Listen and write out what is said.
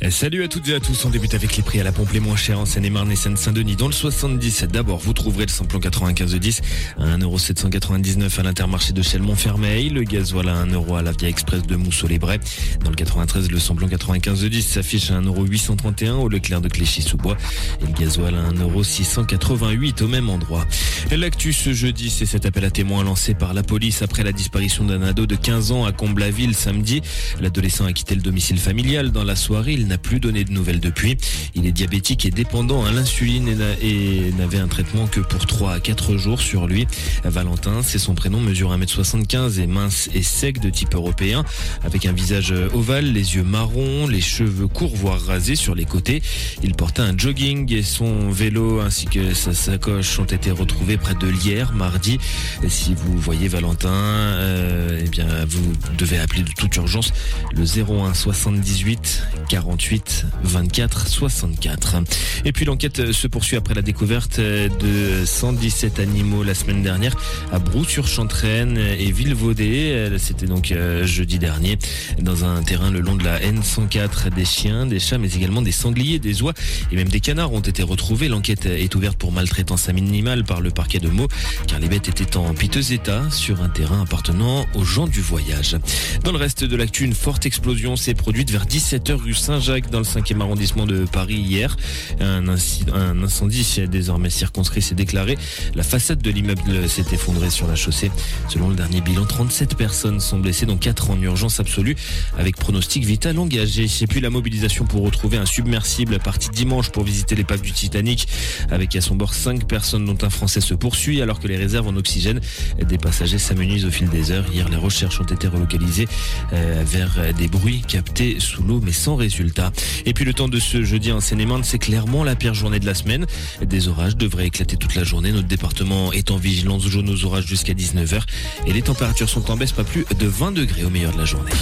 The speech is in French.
Eh, Salut à toutes et à tous. On débute avec les prix à la pompe les moins chers en Seine-et-Marne et Seine-Saint-Denis. Dans le 77, d'abord, vous trouverez le samplon 95 de 10 à 1,799€ à l'intermarché de Chelles-Montfermeil. Le gasoil à 1€ à la Via Express de Mousseau-les-Brais. Dans le 93, le samplon 95 de 10 s'affiche à 1,831€ au Leclerc de Cléchy-sous-Bois. Et le gasoil à 1,688€ au même endroit. L'actu ce jeudi, c'est cet appel à témoins lancé par la police après la disparition d'un ado de 15 ans à Comble-la-Ville samedi. L'adolescent a quitté le domicile familial dans la soirée. Il n'a plus donné de nouvelles depuis. Il est diabétique et dépendant à l'insuline et n'avait un traitement que pour 3 à 4 jours sur lui. Valentin, c'est son prénom, mesure 1m75 et mince et sec de type européen, avec un visage ovale, les yeux marrons, les cheveux courts voire rasés sur les côtés. Il portait un jogging et son vélo ainsi que sa sacoche ont été retrouvés près de Lierre mardi. Et si vous voyez Valentin, euh, eh bien vous devez appeler de toute urgence le 01 78 48 24 64. Et puis l'enquête se poursuit après la découverte de 117 animaux la semaine dernière à Brou-sur-Chantraine et Villevaudé. C'était donc euh, jeudi dernier dans un terrain le long de la N104. Des chiens, des chats, mais également des sangliers, des oies et même des canards ont été retrouvés. L'enquête est ouverte pour maltraitance animale par le parquet de Meaux car les bêtes étaient en piteux état sur un terrain appartenant aux gens du voyage. Dans le reste de l'actu, une forte explosion s'est produite vers 17h rue Saint-Jacques dans le 5e arrondissement de Paris hier. Un, un incendie désormais circonscrit s'est déclaré. La façade de l'immeuble s'est effondrée sur la chaussée. Selon le dernier bilan, 37 personnes sont blessées, dont 4 en urgence absolue avec pronostic vital engagé. Et puis la mobilisation pour retrouver un submersible parti dimanche pour visiter l'épave du Titanic avec à son bord 5 personnes dont un Français poursuit alors que les réserves en oxygène des passagers s'amenuisent au fil des heures. Hier, les recherches ont été relocalisées euh, vers des bruits captés sous l'eau mais sans résultat. Et puis le temps de ce jeudi en Seine-et-Marne, c'est clairement la pire journée de la semaine. Des orages devraient éclater toute la journée. Notre département est en vigilance jaune aux orages jusqu'à 19h et les températures sont en baisse pas plus de 20 degrés au meilleur de la journée.